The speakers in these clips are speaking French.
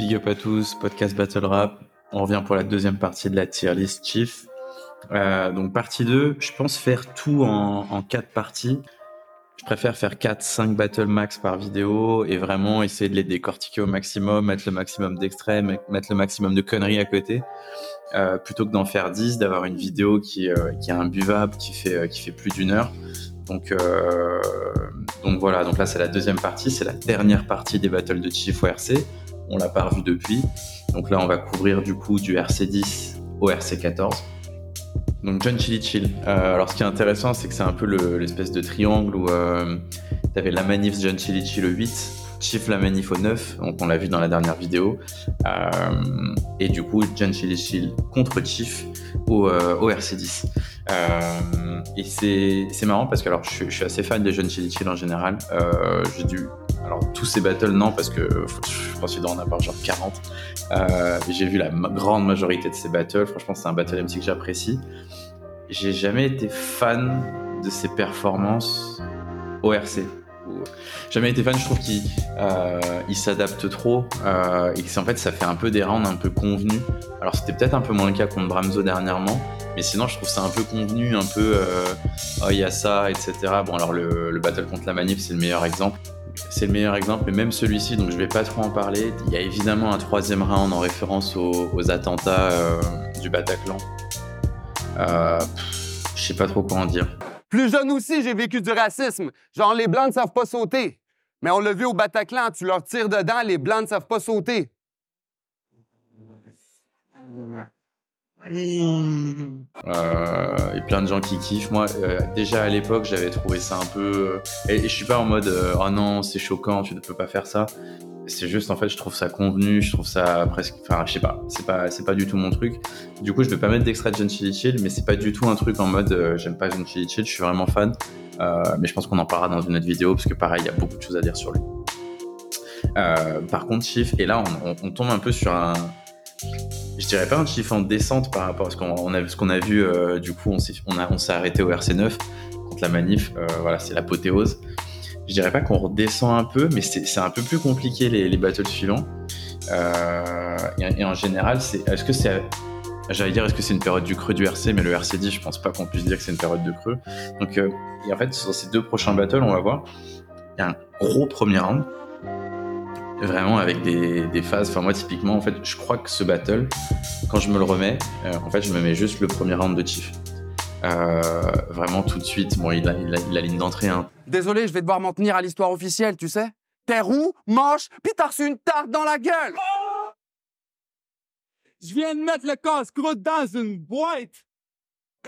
Big up à tous, podcast Battle Rap. On revient pour la deuxième partie de la tier list Chief. Euh, donc partie 2, je pense faire tout en, en quatre parties. Je préfère faire 4-5 battles max par vidéo et vraiment essayer de les décortiquer au maximum, mettre le maximum d'extraits, mettre le maximum de conneries à côté, euh, plutôt que d'en faire 10, d'avoir une vidéo qui, euh, qui est imbuvable, qui fait, euh, qui fait plus d'une heure. Donc, donc voilà, donc là c'est la deuxième partie, c'est la dernière partie des battles de Chief au RC. On l'a pas revu depuis. Donc là on va couvrir du coup du RC10 au RC14. Donc John Chili Chill. Euh, alors ce qui est intéressant, c'est que c'est un peu le- l'espèce de triangle où euh, tu avais la manif John Chili Chill au 8, Chief la manif au 9, donc on l'a vu dans la dernière vidéo, Euh, et du coup John Chili Chill contre Chief au, euh, au RC10. Euh, et c'est marrant parce que alors je, suis- assez fan des John Chili Chill en général. J'ai dû alors tous ces battles non parce que je pense qu'il doit en avoir genre 40. Euh, J'ai vu la grande majorité de ces battles. Franchement, c'est un battle MC que j'apprécie. J'ai jamais été fan de ses performances au RC. Ou- Jamais été fan, je trouve qu'il euh, s'adapte trop euh, et en fait ça fait un peu des rounds un peu convenus. Alors c'était peut-être un peu moins le cas contre Bramzo dernièrement, mais sinon je trouve ça un peu convenu, un peu euh, oh il y a ça, etc. Bon alors le, le battle contre la manif c'est le meilleur exemple. C'est le meilleur exemple, mais même celui-ci, donc je vais pas trop en parler. Il y a évidemment un troisième round en référence aux, aux attentats euh, du Bataclan. Euh, je sais pas trop quoi en dire. Plus jeune aussi, j'ai vécu du racisme. Genre, les Blancs ne savent pas sauter. Mais on l'a vu au Bataclan, tu leur tires dedans, les Blancs ne savent pas sauter. Euh, et plein de gens qui kiffent. Moi, euh, déjà à l'époque, j'avais trouvé ça un peu. Et, et je suis pas en mode euh, oh non, c'est choquant, tu ne peux pas faire ça. C'est juste en fait, je trouve ça convenu, je trouve ça presque. Enfin, je sais pas, c'est pas, pas du tout mon truc. Du coup, je vais pas mettre d'extrait de John Chili Chill, mais c'est pas du tout un truc en mode euh, j'aime pas John Chili Chill, je suis vraiment fan. Euh, mais je pense qu'on en parlera dans une autre vidéo parce que pareil, il y a beaucoup de choses à dire sur lui. Euh, par contre, Chief, et là, on tombe un peu sur un, je dirais pas un chiffre en descente par rapport à ce qu'on on a, vu. euh, du coup, on s'est arrêté au RC9 contre la manif. euh, voilà, c'est l'apothéose. Je dirais pas qu'on redescend un peu, mais c'est un peu plus compliqué les, les battles suivants. Euh, et, en général, est-ce que c'est J'allais dire, est-ce que c'est une période du creux du RC, mais le RC10, je pense pas qu'on puisse dire que c'est une période de creux. Donc, et en fait, sur ces deux prochains battles, on va voir, il y a un gros premier round, vraiment avec des, des phases. Enfin, moi, typiquement, en fait, je crois que ce battle, quand je me le remets, euh, en fait, je me mets juste le premier round de Chief. Euh, vraiment tout de suite. Bon, il a, il a- il a ligne d'entrée. Hein. Désolé, je vais devoir m'en tenir à l'histoire officielle, tu sais. T'es roux, moche, pis t'as reçu une tarte dans la gueule! Je viens de mettre le casse-croûte dans une boîte.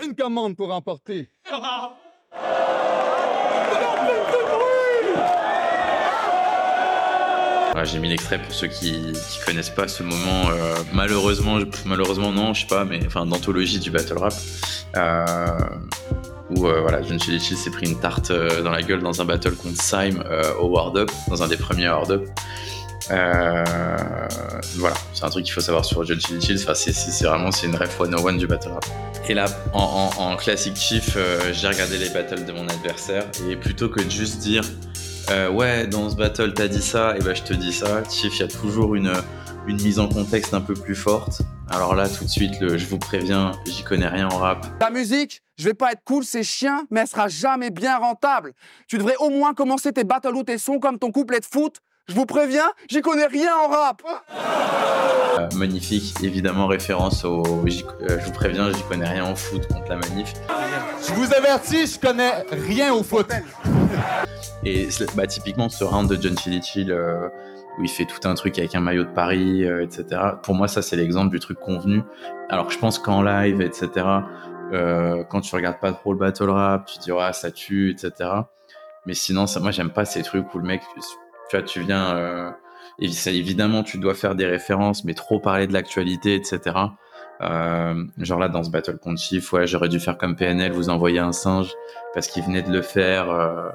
Une commande pour emporter. J'ai mis l'extrait pour ceux qui, qui connaissent pas ce moment. euh, malheureusement, malheureusement non, je sais pas, mais enfin d'anthologie du battle rap. Euh, où euh, voilà, John Chill s'est pris une tarte dans la gueule dans un battle contre Syme au Ward Up, dans un des premiers Ward Up. Voilà, c'est un truc qu'il faut savoir sur John Chili. Enfin, c'est- vraiment une ref 101 du battle rap. Et là, en, en, en classique chief, j'ai regardé les battles de mon adversaire et plutôt que de juste dire euh, ouais, dans ce battle, t'as dit ça, et ben je te dis ça. Chief, il y a toujours une, une mise en contexte un peu plus forte. Alors là, tout de suite, le, je vous préviens, j'y connais rien en rap. Ta musique, je vais pas être cool, c'est chien, mais elle sera jamais bien rentable. Tu devrais au moins commencer tes battles ou tes sons comme ton couplet de foot. Je vous préviens, j'y connais rien en rap. Euh, magnifique, évidemment, référence au. j'y- euh, je vous préviens, j'y connais rien en foot contre la manif. Je vous avertis, je connais rien au foot. Et bah, typiquement, ce round de John Chili Chill, euh, où il fait tout un truc avec un maillot de Paris, euh, etc. Pour moi, ça, c'est l'exemple du truc convenu. Alors je pense qu'en live, etc., euh, quand tu regardes pas trop le battle rap, tu te dis, ah, ça tue, etc. Mais sinon, ça, moi, j'aime pas ces trucs où le mec, tu vois, tu viens. Et évidemment, tu dois faire des références, mais trop parler de l'actualité, etc. Euh, genre là, dans ce battle contre Chief, ouais, j'aurais dû faire comme PNL, vous envoyer un singe parce qu'il venait de le faire. euh,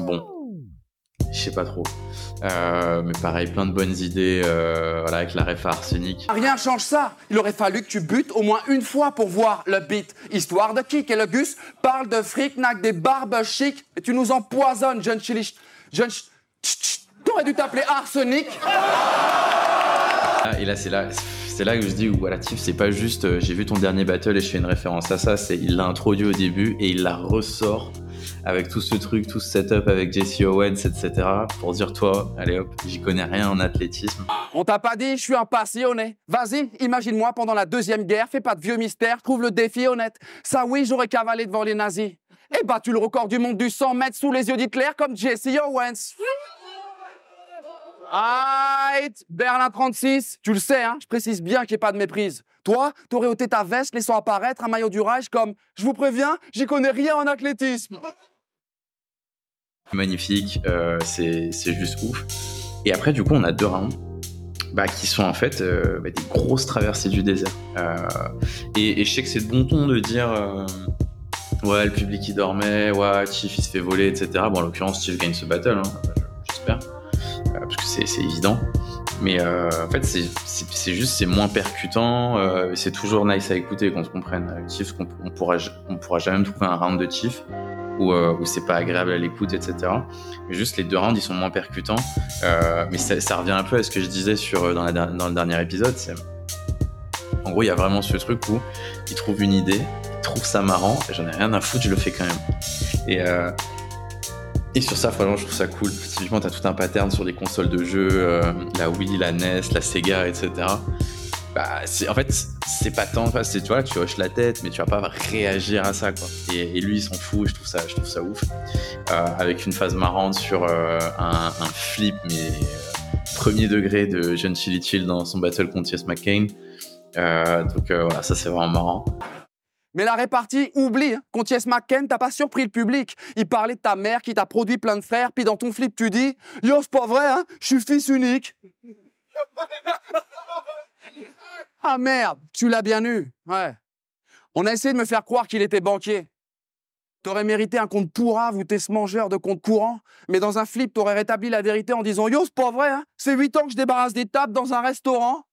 bon, je sais pas trop. Euh, mais pareil, plein de bonnes idées voilà, avec la ref à arsenic. Rien change ça. Il aurait fallu que tu butes au moins une fois pour voir le beat. Histoire de kick. Et le Gus parle de fric, nac, des barbes chic. Et tu nous empoisonnes, jeune chili. Jeune. ch-. T'aurais dû t'appeler Arsenic. Ah, et là, c'est là, c'est là que je dis, voilà, Tiff, c'est pas juste, euh, j'ai vu ton dernier battle et je fais une référence à ça, c'est il l'a introduit au début et il la ressort avec tout ce truc, tout ce setup avec Jesse Owens, etc. pour dire, toi, allez hop, j'y connais rien en athlétisme. On t'a pas dit, je suis un passionné. Vas-y, imagine-moi pendant la Deuxième Guerre, fais pas de vieux mystères, trouve le défi honnête. Ça oui, j'aurais cavalé devant les nazis. Et battu le record du monde du 100 mètres sous les yeux d'Hitler comme Jesse Owens. Berlin 36, tu le sais, hein, je précise bien qu'il n'y ait pas de méprise. Toi, t'aurais ôté ta veste, laissant apparaître un maillot du Reich comme « Je vous préviens, j'y connais rien en athlétisme ». Magnifique, euh, c'est juste ouf. Et après, du coup, on a deux rounds bah, qui sont en fait euh, bah, des grosses traversées du désert. Euh, et, je sais que c'est de bon ton de dire euh, ouais, le public il dormait, ouais, Chief il se fait voler, etc. Bon, en l'occurrence, Chief gagne ce battle, hein, j'espère, parce que c'est évident. Mais euh, en fait, c'est- juste, c'est moins percutant. euh, c'est toujours nice à écouter qu'on se comprenne. Avec Chief, on, on pourra, on pourra jamais trouver un round de Chief où, euh, où c'est pas agréable à l'écoute, etc. Juste les deux rounds, ils sont moins percutants. Euh, mais ça, revient un peu à ce que je disais sur, euh, dans, la dans le dernier épisode. En gros, il y a vraiment ce truc où il trouve une idée, il trouve ça marrant, j'en ai rien à foutre, je le fais quand même. Et, euh, et sur ça, franchement, je trouve ça cool. Typiquement, t'as tout un pattern sur les consoles de jeux, euh, la Wii, la NES, la Sega, etc. Bah, en fait, c'est pas tant, tu vois, tu hoches la tête, mais tu vas pas réagir à ça, quoi. Et, lui, il s'en fout, je trouve ça, je trouve ça ouf. Euh, avec une phase marrante sur euh, un, flip, mais premier degré de John Chili Chill dans son battle contre Yes McCain. Donc voilà, ça c'est vraiment marrant. Mais la répartie, oublie, hein. contre Yes McCain, t'as pas surpris le public. Il parlait de ta mère qui t'a produit plein de frères, puis dans ton flip, tu dis Yo, c'est pas vrai, hein, je suis fils unique. ah merde, tu l'as bien eu. Ouais. On a essayé de me faire croire qu'il était banquier. T'aurais mérité un compte pourrave ou t'es ce mangeur de compte courant, mais dans un flip, t'aurais rétabli la vérité en disant Yo, c'est pas vrai, hein, c'est 8 ans que je débarrasse des tables dans un restaurant.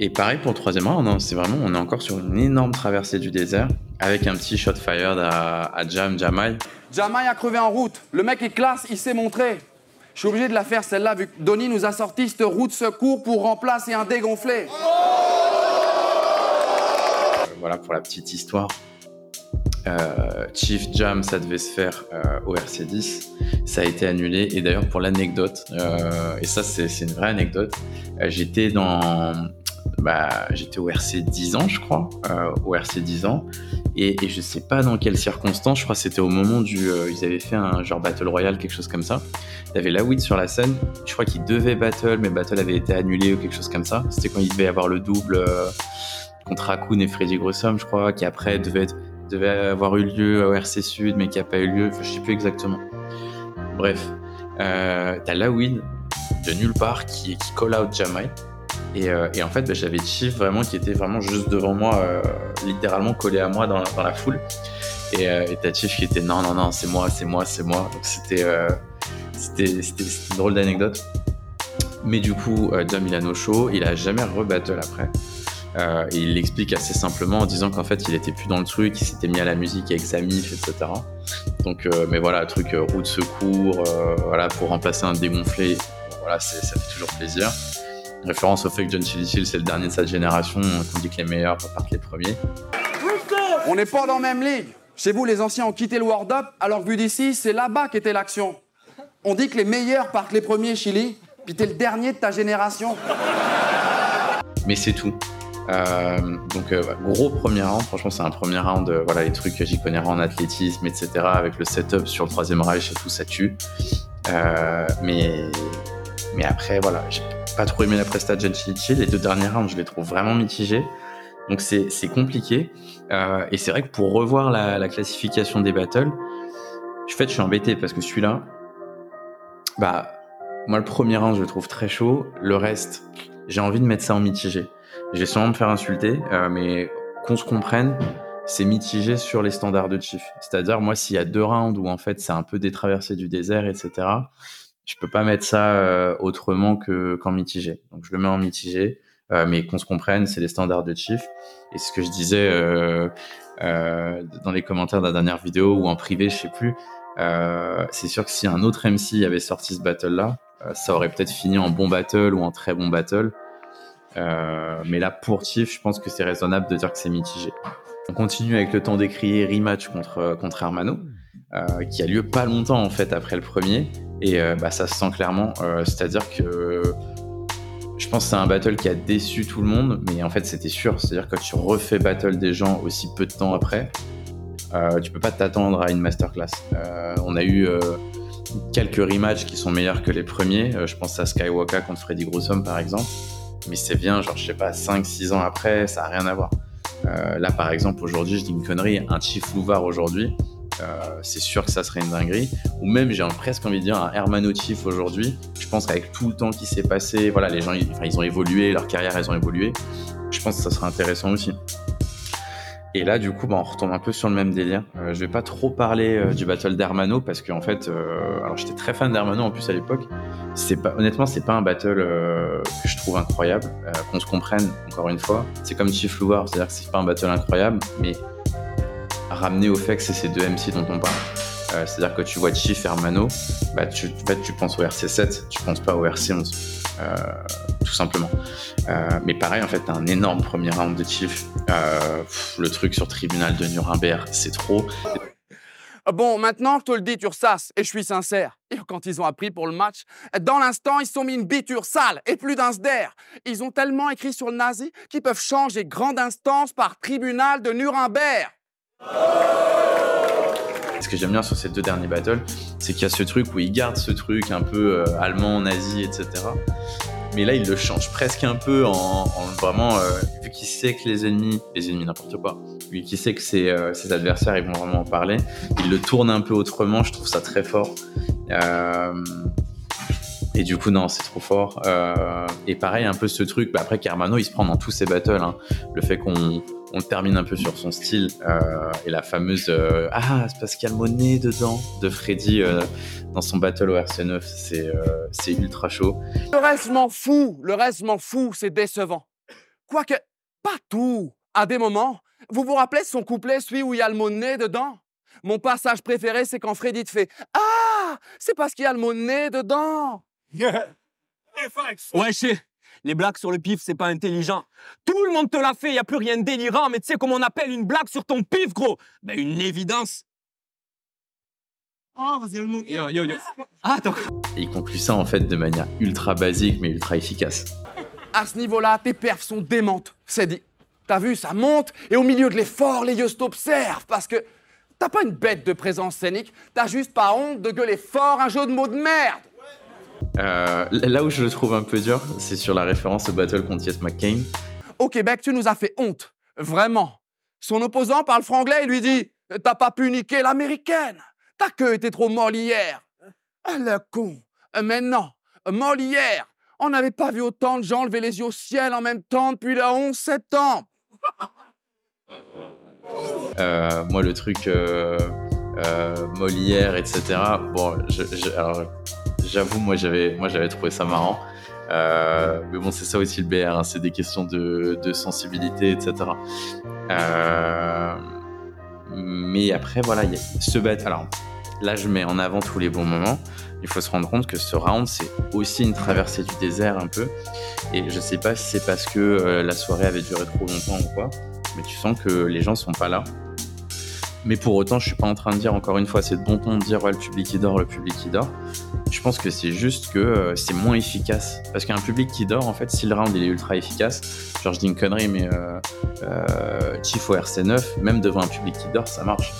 Et pareil pour le troisième round, non, c'est vraiment, on est encore sur une énorme traversée du désert avec un petit shot fired à, à Jam Jamai. Jamai a crevé en route. Le mec est classe, il s'est montré. Je suis obligé de la faire celle-là vu que Donny nous a sorti cette route secours pour remplacer un dégonflé. Euh, voilà pour la petite histoire. Euh, Chief Jam, ça devait se faire euh, au RC10. Ça a été annulé. Et d'ailleurs, pour l'anecdote, euh, et ça, c'est une vraie anecdote, j'étais dans. Bah, j'étais au RC 10 ans, je crois, euh, au RC 10 ans, et, et je sais pas dans quelles circonstances, je crois que c'était au moment du, euh, ils avaient fait un genre battle royale, quelque chose comme ça. Il y avait la Weed sur la scène, je crois qu'il devait battle, mais battle avait été annulé ou quelque chose comme ça. C'était quand il devait y avoir le double euh, contre Raccoon et Freddy Grossom, je crois, qui après devait, être- devait avoir eu lieu au RC Sud, mais qui a pas eu lieu, enfin, je sais plus exactement. Bref, euh, t'as la Weed de nulle part qui, qui call out Jamai. Et, euh, et en fait, bah, j'avais Chief vraiment qui était vraiment juste devant moi, euh, littéralement collé à moi dans, la foule. Et euh, t'as Chief qui était non, non, non, c'est moi, c'est moi, c'est moi. Donc c'était une drôle d'anecdote. Mais du coup, euh, Jam il a no show, il a jamais rebattle après. Il l'explique assez simplement en disant qu'en fait il était plus dans le truc, il s'était mis à la musique avec sa mif, etc. Donc, mais voilà, truc roue de secours, voilà, pour remplacer un dégonflé, voilà, ça fait toujours plaisir. Référence au fait que John Chili Chill, c'est le dernier de sa génération, qu'on dit que les meilleurs repartent les premiers. On n'est pas dans la même ligue. Chez vous, les anciens ont quitté le World Up, alors que vu d'ici, c'est là-bas qu'était l'action. On dit que les meilleurs partent les premiers, Chili, puis t'es le dernier de ta génération. mais c'est tout. Euh, donc euh, gros premier round, franchement c'est un premier round, euh, voilà les trucs que j'y connais en athlétisme, etc. Avec le setup sur le troisième Reich et tout, ça tue. Mais mais après voilà, j'ai pas trop aimé la presta de Chilichi. Les deux derniers rounds, je les trouve vraiment mitigés. Donc c'est compliqué. Euh, et c'est vrai que pour revoir la, la classification des battles, en fait je suis embêté parce que celui-là, bah moi le premier round je le trouve très chaud. Le reste, j'ai envie de mettre ça en mitigé. Je vais sûrement me faire insulter, euh, mais qu'on se comprenne, c'est mitigé sur les standards de Chief. C'est-à-dire, moi, s'il y a deux rounds où en fait c'est un peu des traversées du désert, etc., je peux pas mettre ça euh, autrement que qu'en mitigé. Donc je le mets en mitigé, euh, mais qu'on se comprenne, c'est les standards de Chief. Et ce que je disais euh, euh, dans les commentaires de la dernière vidéo ou en privé, je sais plus. euh, c'est sûr que si un autre MC avait sorti ce battle-là, ça aurait peut-être fini en bon battle ou en très bon battle. mais là, pour Chief, je pense que c'est raisonnable de dire que c'est mitigé. On continue avec le temps d'écrire rematch contre, contre Hermano, qui a lieu pas longtemps en fait après le premier. Et bah, ça se sent clairement. C'est-à-dire que je pense que c'est un battle qui a déçu tout le monde, mais en fait c'était sûr. C'est-à-dire que quand tu refais battle des gens aussi peu de temps après, euh, tu peux pas t'attendre à une masterclass. Euh, on a eu euh, quelques rematchs qui sont meilleurs que les premiers. je pense à Skywalker contre Freddy Grusom par exemple. Mais c'est bien, genre je sais pas, 5-6 ans après, ça a rien à voir. là par exemple aujourd'hui, je dis une connerie, un Chief Louvard aujourd'hui, euh, c'est sûr que ça serait une dinguerie. Ou même, j'ai presque envie de dire un Hermano Chief aujourd'hui. Je pense qu'avec tout le temps qui s'est passé, voilà, les gens, ils, ont évolué, leur carrière, elles ont évolué. Je pense que ça serait intéressant aussi. Et là, du coup, bah, on retombe un peu sur le même délire. Euh, je vais pas trop parler euh, du battle d'Hermano parce qu'en fait, euh, alors j'étais très fan d'Hermano en plus à l'époque. C'est pas, honnêtement, c'est pas un battle que je trouve incroyable. qu'on se comprenne, encore une fois, c'est comme Chief Louvre, c'est-à-dire que c'est pas un battle incroyable, mais ramener au fait que c'est ces deux MC dont on parle. Euh, c'est-à-dire que tu vois Chief et Hermano, bah, tu, tu penses au RC7, tu penses pas au RC11, euh, tout simplement. Euh, mais pareil, en fait, un énorme premier round de Chief. le truc sur tribunal de Nuremberg, c'est trop. Bon, maintenant, je te le dis, ressasses, et je suis sincère. Quand ils ont appris pour le match, dans l'instant, ils se sont mis une biture sale et plus d'un d'air. Ils ont tellement écrit sur le nazi qu'ils peuvent changer grande instance par tribunal de Nuremberg. Ce que j'aime bien sur ces deux derniers battles, c'est qu'il y a ce truc où il garde ce truc un peu euh, allemand, nazi, etc. Mais là, il le change presque un peu en, vraiment, euh, vu qu'il sait que les ennemis, les ennemis n'importe quoi, vu qu'il sait que ses, euh, ses, adversaires, ils vont vraiment en parler, il le tourne un peu autrement, je trouve ça très fort. et du coup, non, c'est trop fort. et pareil, un peu ce truc, bah après, Carmano, il se prend dans tous ses battles. Hein. Le fait qu'on on termine un peu sur son style euh, et la fameuse euh, Ah, c'est parce qu'il y a le nez dedans de Freddy euh, dans son battle au RC9. C'est, c'est ultra chaud. Le reste m'en fout, le reste m'en fout, c'est décevant. Quoique, pas tout. À des moments, vous vous rappelez son couplet, celui où il y a le mot nez dedans Mon passage préféré, c'est quand Freddy te fait Ah, c'est parce qu'il y a le mot nez dedans. ouais, je les blagues sur le pif, c'est pas intelligent. Tout le monde te l'a fait, y a plus rien de délirant, mais tu sais comment on appelle une blague sur ton pif, gros Ben une évidence. Oh, vas-y, yo, yo, yo. Ah, il conclut ça en fait de manière ultra basique mais ultra efficace. À ce niveau-là, tes perfs sont démentes, c'est dit. T'as vu, ça monte, et au milieu de l'effort, les yeux t'observent, parce que t'as pas une bête de présence scénique, t'as juste pas honte de gueuler fort un jeu de mots de merde. Euh, là où je le trouve un peu dur, c'est sur la référence au battle contre Yes McCain. Au Québec, tu nous as fait honte. Vraiment. Son opposant parle franglais et lui dit T'as pas pu niquer l'américaine. Ta queue était trop molle hier. Ah, le con. Mais non, molle hier. On n'avait pas vu autant de gens lever les yeux au ciel en même temps depuis le 11 septembre. Euh, moi, le truc euh, Molière, etc. Bon, je, alors, j'avoue, moi j'avais, moi j'avais trouvé ça marrant. Euh, mais bon, c'est ça aussi le BR, hein, c'est des questions de, sensibilité, etc. Euh, mais après, voilà, il y a ce battle. Alors là, je mets en avant tous les bons moments. Il faut se rendre compte que ce round, c'est aussi une traversée du désert un peu. Et je sais pas si c'est parce que euh, la soirée avait duré trop longtemps ou quoi, mais tu sens que les gens sont pas là. Mais pour autant, je suis pas en train de dire encore une fois, c'est de bon ton de dire ouais, le public qui dort, le public qui dort. Je pense que c'est juste que euh, c'est moins efficace. Parce qu'un public qui dort, en fait, si le round il est ultra efficace, genre je dis une connerie, mais euh, euh, Chief au RC9, même devant un public qui dort, ça marche.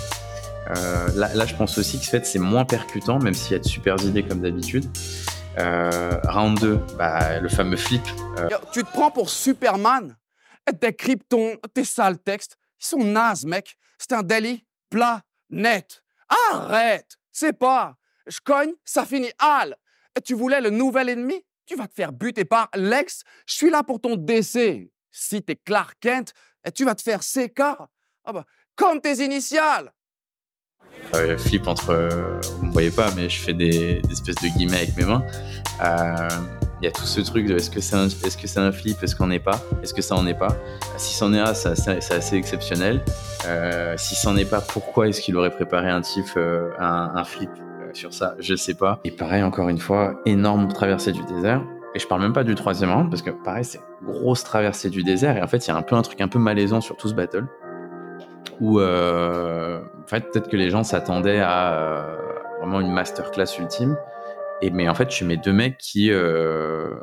Euh, là, là, je pense aussi que fait, c'est moins percutant, même s'il y a de super idées comme d'habitude. round 2, bah, le fameux flip. Tu te prends pour Superman? Tes kryptons, tes sales textes, ils sont nazes, mec. C'est un délit plat, net. Arrête C'est pas. Je cogne, ça finit al. Tu voulais le nouvel ennemi? Tu vas te faire buter par l'ex. Je suis là pour ton décès. Si t'es Clark Kent, tu vas te faire CK. Ah bah, comme tes initiales. Euh, flip entre. vous ne voyez pas, mais je fais des, espèces de guillemets avec mes mains. Euh, il y a tout ce truc de est-ce que c'est un, est-ce que c'est un flip, est-ce qu'on n'est pas, est-ce que ça en est pas. Si c'en est un, c'est assez, exceptionnel. Euh, si c'en est pas, pourquoi est-ce qu'il aurait préparé un tif, un, un, flip sur ça, je sais pas. Et pareil, encore une fois, énorme traversée du désert. Et je parle même pas du troisième round parce que pareil, c'est grosse traversée du désert. Et en fait, il y a un peu un truc un peu malaisant sur tout ce battle où euh, en fait, peut-être que les gens s'attendaient à euh, vraiment une masterclass ultime. Mais en fait, suis mes deux mecs qui euh,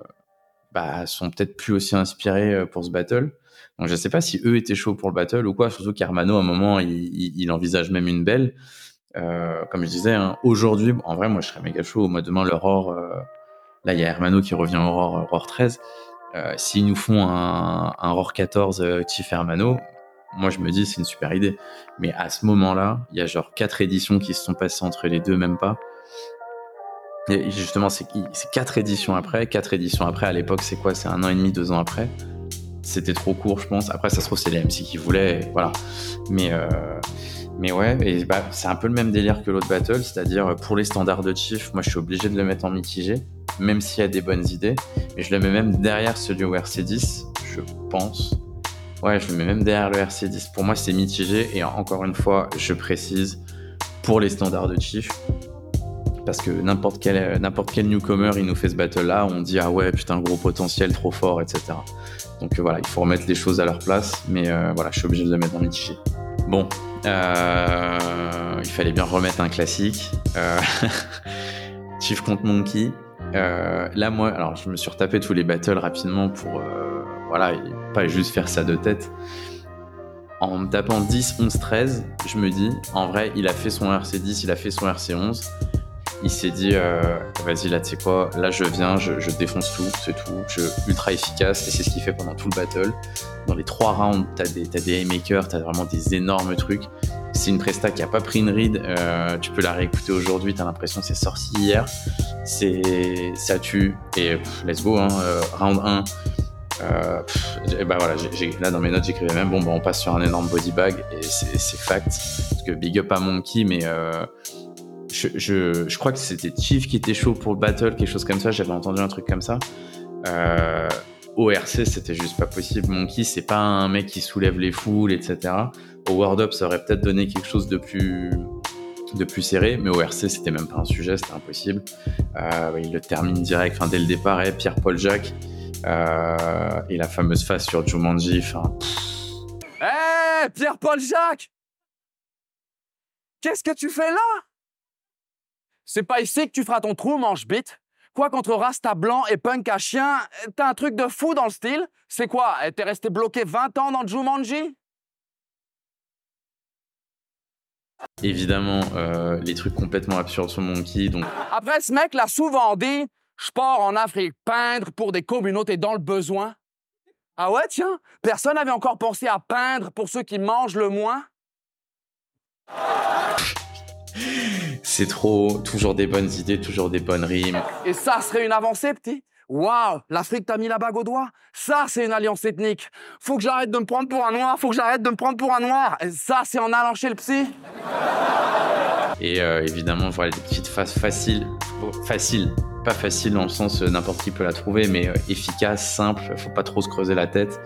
bah, sont peut-être plus aussi inspirés euh, pour ce battle. Donc je sais pas si eux étaient chauds pour le battle ou quoi. Surtout qu'Hermano, à un moment, il, envisage même une belle. Euh, comme je disais, hein, aujourd'hui, en vrai, moi, je serais méga chaud. Moi, demain, l'Aurore, là, il y a Hermano qui revient Aurore, Aurore 13. Euh, S'ils nous font un, un Aurore 14 euh, Chief Hermano, moi, je me dis, c'est une super idée. Mais à ce moment-là, il y a genre quatre éditions qui se sont passées entre les deux, même pas. Et justement, c'est quatre éditions après. Quatre éditions après, à l'époque, c'est quoi? C'est un an et demi, deux ans après. C'était trop court, je pense. Après, ça se trouve, c'est les MC qui voulaient, voilà. Mais, euh, mais ouais, bah, c'est un peu le même délire que l'autre battle, c'est-à-dire pour les standards de Chief, moi, je suis obligé de le mettre en mitigé, même s'il y a des bonnes idées. Mais je le mets même derrière celui au RC10, je pense. Ouais, je le mets même derrière le RC10. Pour moi, c'est mitigé. Et encore une fois, je précise, pour les standards de Chief, parce que n'importe quel, n'importe quel newcomer, il nous fait ce battle-là, on dit ah ouais, putain, gros potentiel, trop fort, etc. Donc euh, voilà, il faut remettre les choses à leur place, mais euh, voilà, je suis obligé de le mettre en mitigé. Bon, euh, il fallait bien remettre un classique. Euh, Chief contre Monkey. Euh, là, moi, alors je me suis retapé tous les battles rapidement pour, voilà, pas juste faire ça de tête. En me tapant 10, 11, 13, je me dis, en vrai, il a fait son RC10, il a fait son RC11 il s'est dit euh, vas-y là tu sais quoi là je viens je, défonce tout c'est tout je ultra efficace et c'est ce qu'il fait pendant tout le battle. Dans les trois rounds t'as des t'as des haymakers t'as vraiment des énormes trucs. C'est une presta qui a pas pris une ride euh, tu peux la réécouter aujourd'hui t'as l'impression que c'est sorti hier. C'est ça tue et let's go hein, euh, round 1 euh, pff, bah voilà, là dans mes notes j'écrivais même bon bah on passe sur un énorme body bag et c'est fact. Parce que big up à Monkey mais euh, je, crois que c'était Chief qui était chaud pour le battle, quelque chose comme ça. J'avais entendu un truc comme ça. Euh, ORC, c'était juste pas possible. Monkey, c'est pas un mec qui soulève les foules, etc. Au World Up, ça aurait peut-être donné quelque chose de plus de plus serré, mais ORC, c'était même pas un sujet, c'était impossible. Euh, il le termine direct, enfin dès le départ, et Pierre-Paul Jacques euh, et la fameuse face sur Jumanji. Enfin. Hey, Pierre-Paul Jacques Qu'est-ce que tu fais là? C'est pas ici que tu feras ton trou, manche bite. Quoi contre Rasta blanc et punk à chien, t'as un truc de fou dans le style C'est quoi T'es resté bloqué 20 ans dans Jumanji? Évidemment, euh, les trucs complètement absurdes sur Monkey. Donc... Après, ce mec l'a souvent dit Je pars en Afrique peindre pour des communautés dans le besoin. Ah ouais, tiens, personne n'avait encore pensé à peindre pour ceux qui mangent le moins? C'est trop, toujours des bonnes idées, toujours des bonnes rimes. Et ça serait une avancée, petit Waouh, l'Afrique t'a mis la bague au doigt. Ça, c'est une alliance ethnique. Faut que j'arrête de me prendre pour un noir. Faut que j'arrête de me prendre pour un noir. Et ça, c'est en allant chez le psy. Et euh, évidemment, voilà des petites phases faciles, faciles, pas faciles dans le sens euh, n'importe qui peut la trouver, mais euh, efficace, simple. Faut pas trop se creuser la tête.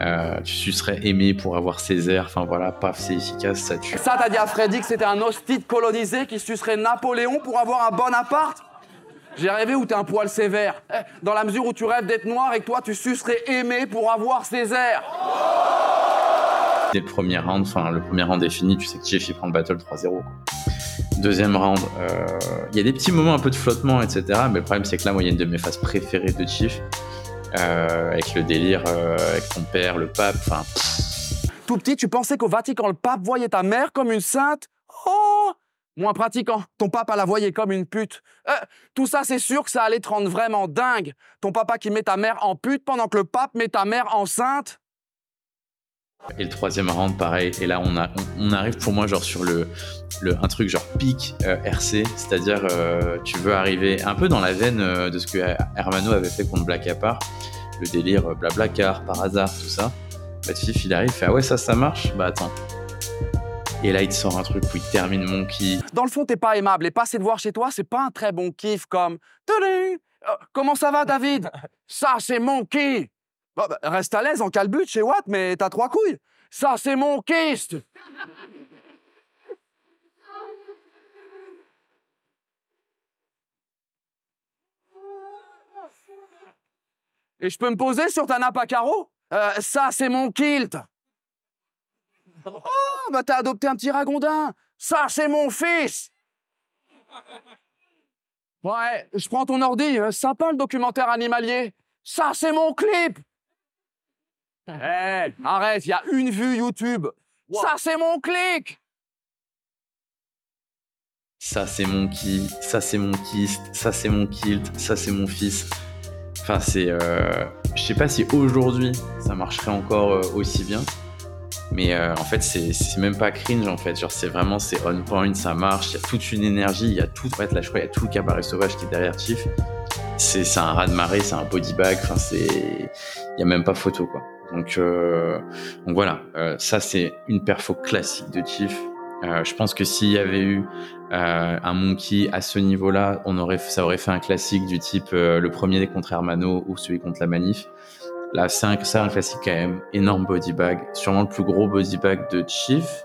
Euh, tu serais aimé pour avoir ses airs. Enfin voilà, paf, c'est efficace, ça tue. Ça, t'as dit à Freddy que c'était un hostile colonisé qui sucerait Napoléon pour avoir un bon appart J'ai rêvé où t'es un poil sévère. Eh, dans la mesure où tu rêves d'être noir et que toi, tu sucerais aimé pour avoir ses airs. Dès le premier round, enfin le premier round est fini, tu sais que Jeff il prend le battle 3-0. Deuxième round, il euh, y a des petits moments un peu de flottement, etc. Mais le problème c'est que là, moi, il y a une de mes phases préférées de Chief. Euh, avec le délire euh, avec ton père, le pape, enfin. Tout petit, tu pensais qu'au Vatican, le pape voyait ta mère comme une sainte? Oh Moins pratiquant, ton papa la voyait comme une pute. Euh, tout ça, c'est sûr que ça allait te rendre vraiment dingue. Ton papa qui met ta mère en pute pendant que le pape met ta mère enceinte? Et le troisième round, pareil. Et là, on, a, on, on, arrive pour moi genre sur le, le un truc genre pic euh, RC, c'est-à-dire euh, tu veux arriver un peu dans la veine euh, de ce que Hermano avait fait contre Black Apart, le délire euh, blablacar, par hasard, tout ça. Bah, Fif, il arrive, il fait ah ouais ça, ça marche. Bah attends. Et là, il te sort un truc où il termine Monkey. Dans le fond, t'es pas aimable. Et passer de voir chez toi, c'est pas un très bon kiff comme. Comment ça va, David? Ça, c'est Monkey bah, reste à l'aise en calbute chez Watt, mais t'as trois couilles. Ça, c'est mon kist. Et je peux me poser sur ta nappe à carreaux? Euh, ça, c'est mon kilt Oh, bah t'as adopté un petit ragondin Ça, c'est mon fils Ouais, je prends ton ordi. Euh, Sympa le documentaire animalier. Ça, c'est mon clip Hé, arrête, il y a une vue YouTube. Ça, c'est mon clic. Ça c'est mon qui, ça c'est mon kiss, ça c'est mon kilt, ça c'est mon fils. Enfin c'est, euh, je sais pas si aujourd'hui ça marcherait encore euh, aussi bien, mais euh, en fait c'est c'est même pas cringe en fait, genre c'est vraiment c'est on point, ça marche, il y a toute une énergie, il y a tout, en fait là je crois il y a tout le cabaret sauvage qui est derrière Chief. C'est c'est un raz de marée, c'est un body bag, enfin c'est, il y a même pas photo quoi. Donc euh, donc voilà, euh, ça c'est une perfo classique de Chief. Euh, je pense que s'il y avait eu un Monkey à ce niveau-là, on aurait, ça aurait fait un classique du type le premier contre Hermano ou celui contre la Manif. Là, c'est un, classique quand même. Énorme body bag. Sûrement le plus gros body bag de Chief.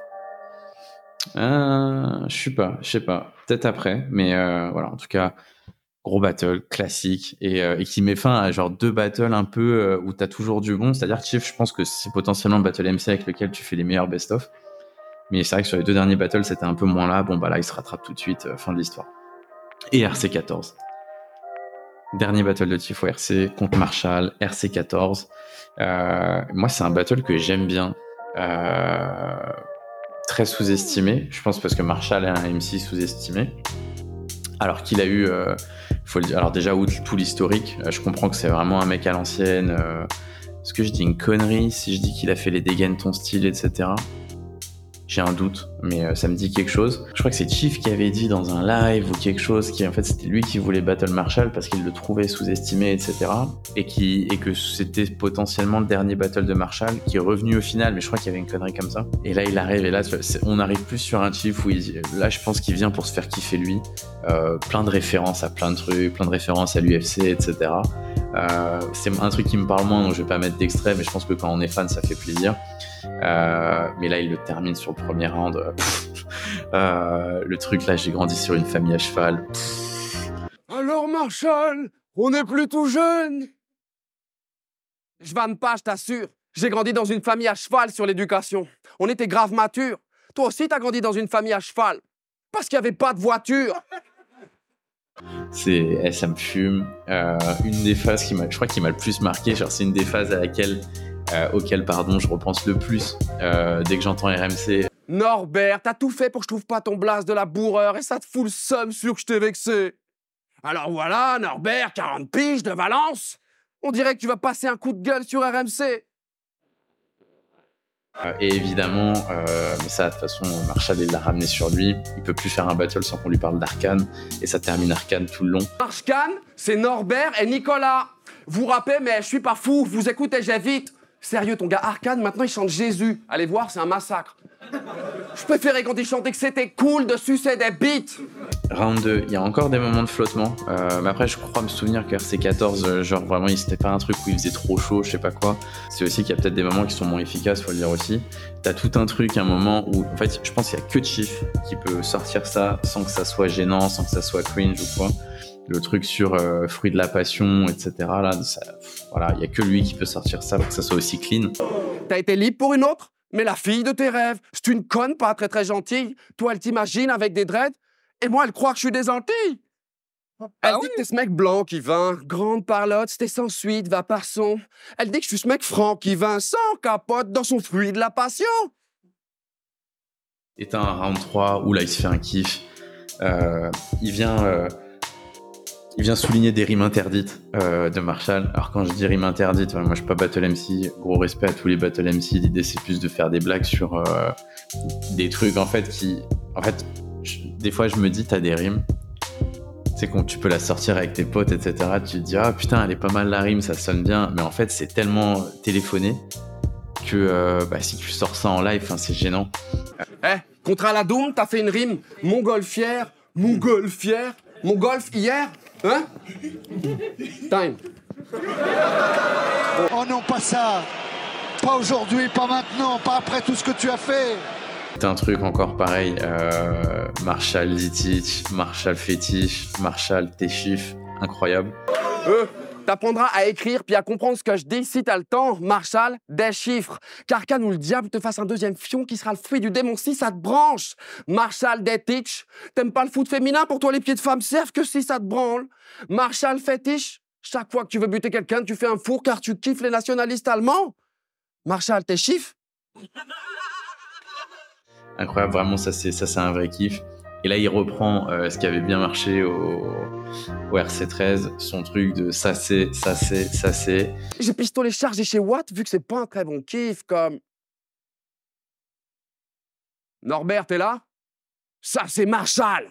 Euh, je sais pas, je sais pas. Peut-être après, mais voilà. En tout cas, gros battle classique et, euh, et qui met fin à genre deux battles un peu euh, où t'as toujours du bon. C'est-à-dire Chief, je pense que c'est potentiellement le battle MC avec lequel tu fais les meilleurs best-of. Mais c'est vrai que sur les deux derniers battles, c'était un peu moins là. Bon, bah là, il se rattrape tout de suite. euh, fin de l'histoire. Et RC14. Dernier battle de Tifo RC contre Marshall, RC14. Euh, moi, c'est un battle que j'aime bien. Très sous-estimé. Je pense parce que Marshall est un MC sous-estimé. Alors qu'il a eu, faut le dire, alors déjà, outre tout l'historique, euh, je comprends que c'est vraiment un mec à l'ancienne. euh, Est-ce que je dis une connerie si je dis qu'il a fait les dégaines ton style, etc. J'ai un doute, mais euh, ça me dit quelque chose. Je crois que c'est Chief qui avait dit dans un live ou quelque chose qui, en fait, c'était lui qui voulait Battle Marshall parce qu'il le trouvait sous-estimé, etc. Et, qui, et que c'était potentiellement le dernier Battle de Marshall qui est revenu au final, mais je crois qu'il y avait une connerie comme ça. Et là, il arrive, et là, on arrive plus sur un Chief où il, là, je pense qu'il vient pour se faire kiffer lui. Euh, plein de références à plein de trucs, plein de références à l'UFC, etc. Euh, c'est un truc qui me parle moins, donc je vais pas mettre d'extrait, mais je pense que quand on est fan, ça fait plaisir. Euh, mais là, il le termine sur le premier round. Euh, euh, le truc là, j'ai grandi sur une famille à cheval. Alors, Marshall, on n'est plus tout jeune. Je vanne pas, je t'assure. J'ai grandi dans une famille à cheval sur l'éducation. On était grave mature. Toi aussi, t'as grandi dans une famille à cheval. Parce qu'il n'y avait pas de voiture. C'est, eh, ça me fume. Euh, une des phases qui m'a, je crois qui m'a le plus marqué, genre c'est une des phases à laquelle, euh, auquel pardon, je repense le plus euh, dès que j'entends RMC. Norbert, t'as tout fait pour que je trouve pas ton blase de la bourreur et ça te fout le seum sûr que je t'ai vexé. Alors voilà, Norbert, 40 piges de Valence. On dirait que tu vas passer un coup de gueule sur RMC. Euh, et évidemment, euh, mais ça de toute façon, Marshall il l'a ramené sur lui. Il peut plus faire un battle sans qu'on lui parle d'Arkane, et ça termine Arcane tout le long. Marshkan, c'est Norbert et Nicolas. Vous rappez, mais je suis pas fou, vous écoutez, j'évite. Sérieux, ton gars Arkane, maintenant il chante Jésus. Allez voir, c'est un massacre. Je préférais quand il chantait que c'était cool de sucer des bites. Round 2, il y a encore des moments de flottement. Euh, mais après, je crois me souvenir que RC14, euh, genre vraiment, c'était pas un truc où il faisait trop chaud, je sais pas quoi. C'est aussi qu'il y a peut-être des moments qui sont moins efficaces, faut le dire aussi. T'as tout un truc, un moment où, en fait, je pense qu'il y a que Chief qui peut sortir ça sans que ça soit gênant, sans que ça soit cringe ou quoi. Le truc sur euh, fruit de la passion, etc. Là, ça- pff, voilà, il y a que lui qui peut sortir ça pour que ça soit aussi clean. T'as été libre pour une autre? Mais la fille de tes rêves, c'est une conne pas très très gentille. Toi, elle t'imagine avec des dreads, et moi, elle croit que je suis des Antilles. Elle dit que t'es ce mec blanc qui vint, grande parlotte, c'était sans suite, va par son. Elle dit que je suis ce mec franc qui vint sans capote dans son fruit de la passion. Et t'as un round 3 où là il se fait un kiff. Euh, il vient. euh, il vient souligner des rimes interdites euh, de Marshall. Alors quand je dis rimes interdites, moi je suis pas Battle MC, gros respect à tous les Battle MC. L'idée c'est plus de faire des blagues sur euh, des trucs en fait qui, en fait, des fois je me dis t'as des rimes, sais quand tu peux la sortir avec tes potes etc. Tu te dis ah putain elle est pas mal la rime, ça sonne bien, mais en fait c'est tellement téléphoné que euh, bah, si tu sors ça en live, c'est gênant. Eh, contre Aladoum, t'as fait une rime montgolfière, mon golf hier Hein? Time. Oh non, pas ça. Pas aujourd'hui, pas maintenant, pas après tout ce que tu as fait. C'est un truc encore pareil. Euh, Marshall Zitic, Marshall Fétiche, Marshall Téchif, incroyable. Euh, T'apprendras à écrire puis à comprendre ce que je dis si t'as le temps, Marshall, des chiffres. Car qu'à nous le diable te fasse un deuxième fion qui sera le fruit du démon si ça te branche. Marshall, des teach. T'aimes pas le foot féminin? Pour toi les pieds de femme servent que si ça te branle. Marshall, fétiche. Chaque fois que tu veux buter quelqu'un, tu fais un four car tu kiffes les nationalistes allemands. Marshall, tes chiffres? Incroyable, vraiment, ça c'est un vrai kiff. Et là, il reprend euh, ce qui avait bien marché au, au RC13, son truc de ça c'est, ça c'est, ça c'est. J'ai pistolet chargé chez Watt vu que c'est pas un très bon kiff comme. Norbert, t'es là? Ça c'est Marshall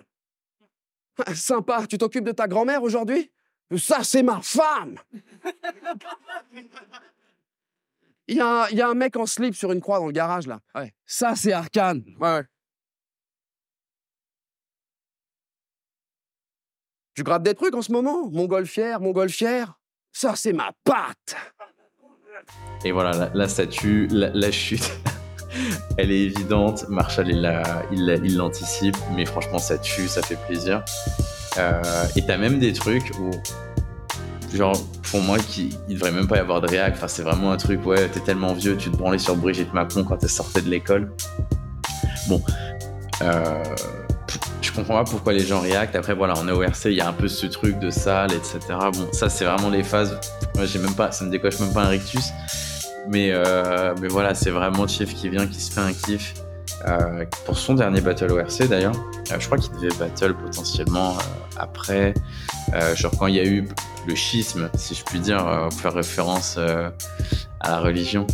Sympa, tu t'occupes de ta grand-mère aujourd'hui? Ça c'est ma femme Il y, a un- mec en slip sur une croix dans le garage là. Ça c'est Arcane. Ouais, Tu grattes des trucs en ce moment? Montgolfière, montgolfière? Ça c'est ma patte Et voilà, la, statue, la, chute, elle est évidente. Marshall, il la- il la- il l'anticipe, mais franchement, ça tue, ça fait plaisir. Euh, et t'as même des trucs où, genre, pour moi, qui, il devrait même pas y avoir de réac. Enfin, c'est vraiment un truc, ouais, t'es tellement vieux, tu te branlais sur Brigitte Macron quand elle sortait de l'école. Bon, euh, comprends pas pourquoi les gens réactent. Après, voilà, on est au RC, il y a un peu ce truc de salle, etc. Bon, ça, c'est vraiment les phases. Moi, j'ai même pas, ça me décoche même pas un rictus. Mais, euh, mais voilà, c'est vraiment Chief qui vient, qui se fait un kiff. Euh, pour son dernier battle au RC d'ailleurs, Euh, je crois qu'il devait battle potentiellement après, genre quand il y a eu le schisme, si je puis dire, pour faire référence à la religion,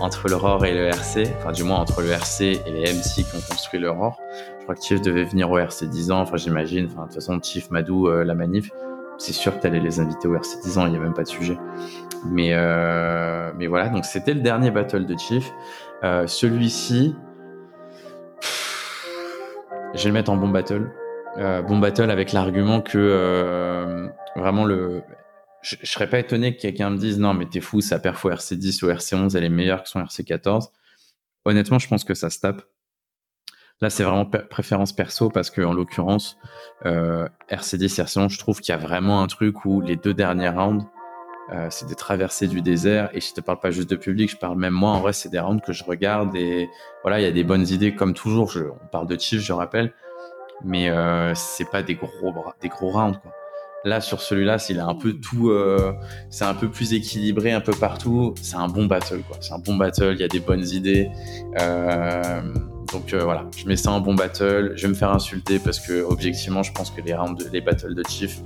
entre l'Aurore et le RC, enfin du moins entre le RC et les MC qui ont construit l'Aurore. Je Chief devait venir au RC 10 ans, enfin j'imagine, enfin de toute façon Chief, Madou, euh, la manif, c'est sûr que t'allais les inviter au RC 10 ans, il n'y a même pas de sujet. Mais, euh, mais voilà, donc c'était le dernier battle de Chief. Euh, Celui-ci, je vais le mettre en bon battle. Bon battle avec l'argument que vraiment le. Je, je serais pas étonné que quelqu'un me dise non, mais t'es fou, sa perfo RC10 ou RC11, elle est meilleure que son RC14. Honnêtement, je pense que ça se tape. Là, c'est vraiment préférence perso parce que, en l'occurrence, euh, RC10 RC11, je trouve qu'il y a vraiment un truc où les deux derniers rounds, euh, c'est des traversées du désert. Et je te parle pas juste de public, je parle même moi. En vrai, c'est des rounds que je regarde et voilà, il y a des bonnes idées comme toujours. On parle de Chief, je rappelle, mais euh, c'est pas des gros des gros rounds. Là sur celui-là, s'il a un peu tout, euh, c'est un peu plus équilibré un peu partout. C'est un bon battle quoi. C'est un bon battle. Il y a des bonnes idées. Euh, donc euh, voilà, je mets ça en bon battle. Je vais me faire insulter parce que objectivement, je pense que les rounds, les battles de Chief,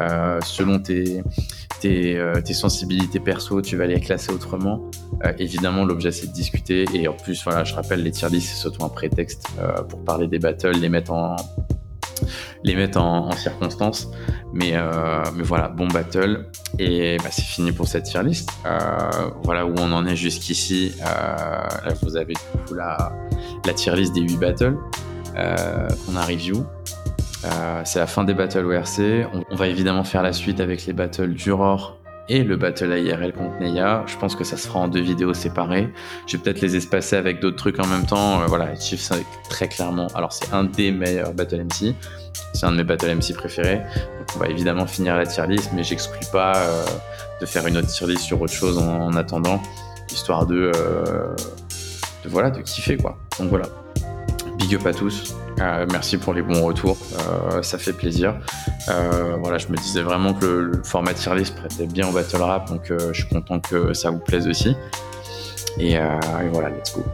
euh, selon euh, tes sensibilités perso, tu vas les classer autrement. Évidemment, l'objet c'est de discuter et en plus, voilà, je rappelle, les tier lists c'est surtout un prétexte pour parler des battles, les mettre en circonstance. Mais, voilà, bon battle. Et bah, c'est fini pour cette tier list. Voilà où on en est jusqu'ici. Là, vous avez du coup la, la tier list des 8 battles qu'on a review. C'est la fin des battles ORC. On, va évidemment faire la suite avec les battles Juror et le battle AIRL contre Neya. Je pense que ça se fera en deux vidéos séparées. Je vais peut-être les espacer avec d'autres trucs en même temps. Euh, voilà, Chief, c'est très clairement. Alors, c'est un des meilleurs battle MC. C'est un de mes battle MC préférés. On va évidemment finir la tier list, mais j'exclus pas euh, de faire une autre tier list sur autre chose en, en attendant, histoire de, euh, de voilà, de kiffer quoi. Donc voilà. Big up à tous. Euh, merci pour les bons retours. Euh, ça fait plaisir. Euh, voilà, je me disais vraiment que le, format tier list prêtait bien au battle rap, donc je suis content que ça vous plaise aussi. Et voilà, let's go.